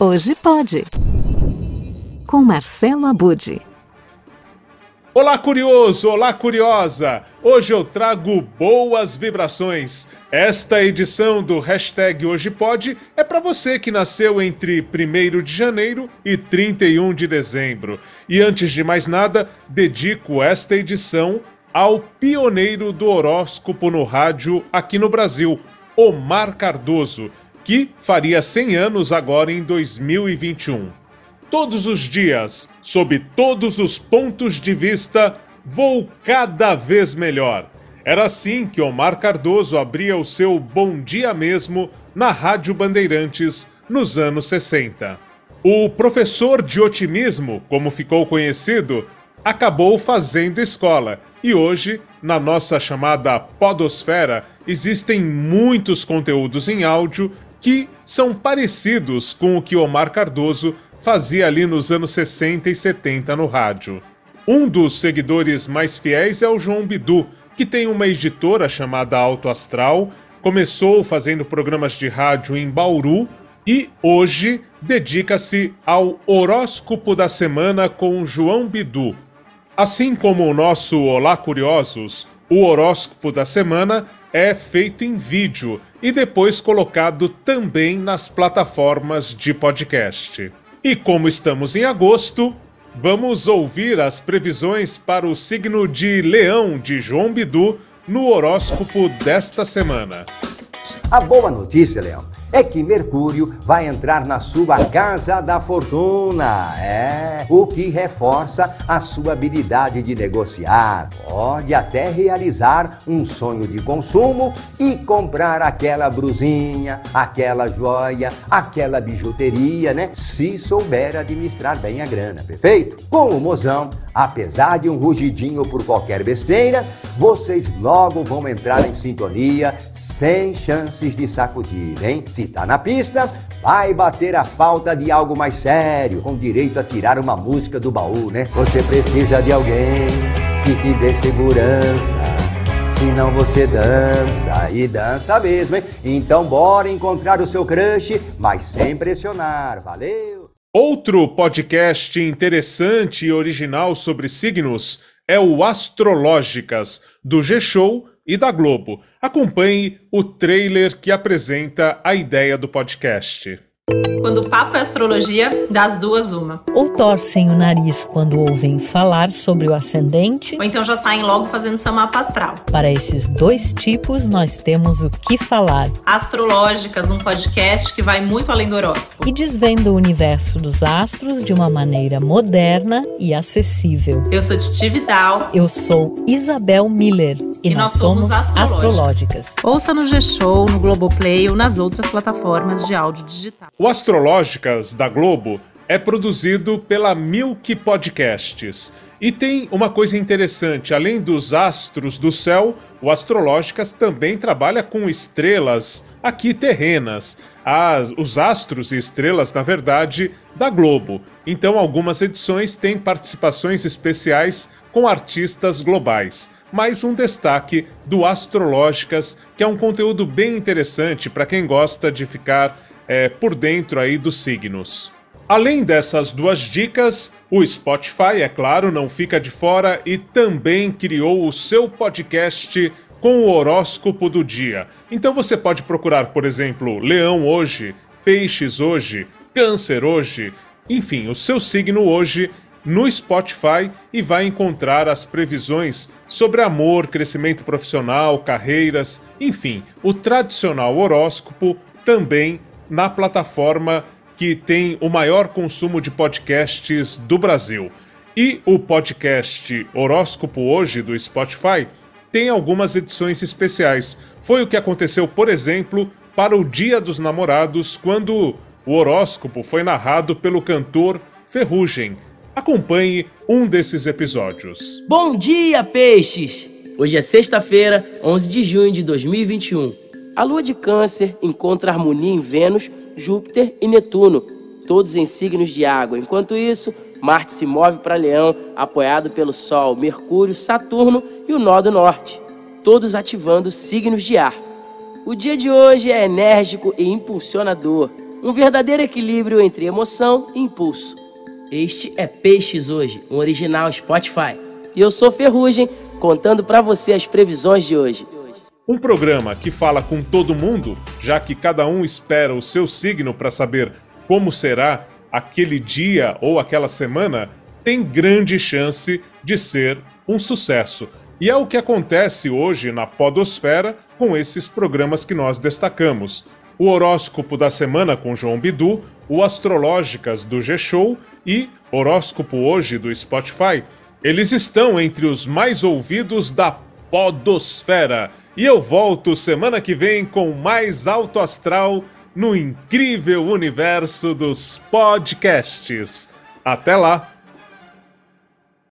Hoje pode. Com Marcelo Abude. Olá, curioso! Olá, curiosa! Hoje eu trago boas vibrações. Esta edição do hashtag Hoje Pode é para você que nasceu entre 1 de janeiro e 31 de dezembro. E antes de mais nada, dedico esta edição ao pioneiro do horóscopo no rádio aqui no Brasil, Omar Cardoso, que faria 100 anos agora em 2021. Todos os dias, sob todos os pontos de vista, vou cada vez melhor. Era assim que Omar Cardoso abria o seu Bom Dia Mesmo na Rádio Bandeirantes nos anos 60. O professor de otimismo, como ficou conhecido, acabou fazendo escola e hoje, na nossa chamada Podosfera, existem muitos conteúdos em áudio que são parecidos com o que Omar Cardoso fazia ali nos anos 60 e 70 no rádio. Um dos seguidores mais fiéis é o João Bidu, que tem uma editora chamada Alto Astral, começou fazendo programas de rádio em Bauru e hoje dedica-se ao horóscopo da semana com João Bidu. Assim como o nosso Olá Curiosos, o horóscopo da semana é feito em vídeo e depois colocado também nas plataformas de podcast. E como estamos em agosto, vamos ouvir as previsões para o signo de Leão de João Bidu no horóscopo desta semana. A boa notícia, Leão é que Mercúrio vai entrar na sua casa da fortuna. É, o que reforça a sua habilidade de negociar. Pode até realizar um sonho de consumo e comprar aquela brusinha, aquela joia, aquela bijuteria, né? Se souber administrar bem a grana, perfeito? Com o mozão, apesar de um rugidinho por qualquer besteira, vocês logo vão entrar em sintonia sem chances de sacudir, hein? Se tá na pista, vai bater a falta de algo mais sério, com direito a tirar uma música do baú, né? Você precisa de alguém que te dê segurança. Senão você dança e dança mesmo, hein? Então bora encontrar o seu crush, mas sem pressionar, valeu? Outro podcast interessante e original sobre signos é o Astrológicas, do G-Show e da Globo. Acompanhe o trailer que apresenta a ideia do podcast. Quando o papo é astrologia, das duas uma. Ou torcem o nariz quando ouvem falar sobre o ascendente, ou então já saem logo fazendo seu mapa astral. Para esses dois tipos, nós temos o que falar. Astrológicas, um podcast que vai muito além do horóscopo. E desvenda o universo dos astros de uma maneira moderna e acessível. Eu sou Titi Vidal. Eu sou Isabel Miller. E, e nós, nós, somos astrológicas. astrológicas. Ouça no G-Show, no Globoplay ou nas outras plataformas de áudio digital. O Astrológicas da Globo é produzido pela Milk Podcasts. E tem uma coisa interessante: além dos astros do céu, o Astrológicas também trabalha com estrelas aqui terrenas. As, os astros e estrelas, na verdade, da Globo. Então, algumas edições têm participações especiais com artistas globais. Mais um destaque do Astrológicas, que é um conteúdo bem interessante para quem gosta de ficar é, por dentro aí dos signos. Além dessas duas dicas, o Spotify, é claro, não fica de fora e também criou o seu podcast com o horóscopo do dia. Então você pode procurar, por exemplo, Leão hoje, Peixes hoje, Câncer hoje, enfim, o seu signo hoje no Spotify e vai encontrar as previsões sobre amor, crescimento profissional, carreiras, enfim, o tradicional horóscopo também na plataforma que tem o maior consumo de podcasts do Brasil. E o podcast Horóscopo Hoje do Spotify tem algumas edições especiais. Foi o que aconteceu, por exemplo, para o Dia dos Namorados, quando o horóscopo foi narrado pelo cantor Ferrugem. Acompanhe um desses episódios. Bom dia, peixes! Hoje é sexta-feira, 11 de junho de 2021. A lua de Câncer encontra harmonia em Vênus, Júpiter e Netuno, todos em signos de água. Enquanto isso, Marte se move para Leão, apoiado pelo Sol, Mercúrio, Saturno e o Nó do Norte, todos ativando signos de ar. O dia de hoje é enérgico e impulsionador. um verdadeiro equilíbrio entre emoção e impulso. Este é Peixes Hoje, um original Spotify. E eu sou Ferrugem, contando para você as previsões de hoje. Um programa que fala com todo mundo, já que cada um espera o seu signo para saber como será aquele dia ou aquela semana, tem grande chance de ser um sucesso. E é o que acontece hoje na Podosfera com esses programas que nós destacamos. O horóscopo da semana com João Bidu, o Astrológicas do G-Show e Horóscopo Hoje do Spotify. Eles estão entre os mais ouvidos da Podosfera. E eu volto semana que vem com mais alto astral no incrível universo dos podcasts. Até lá!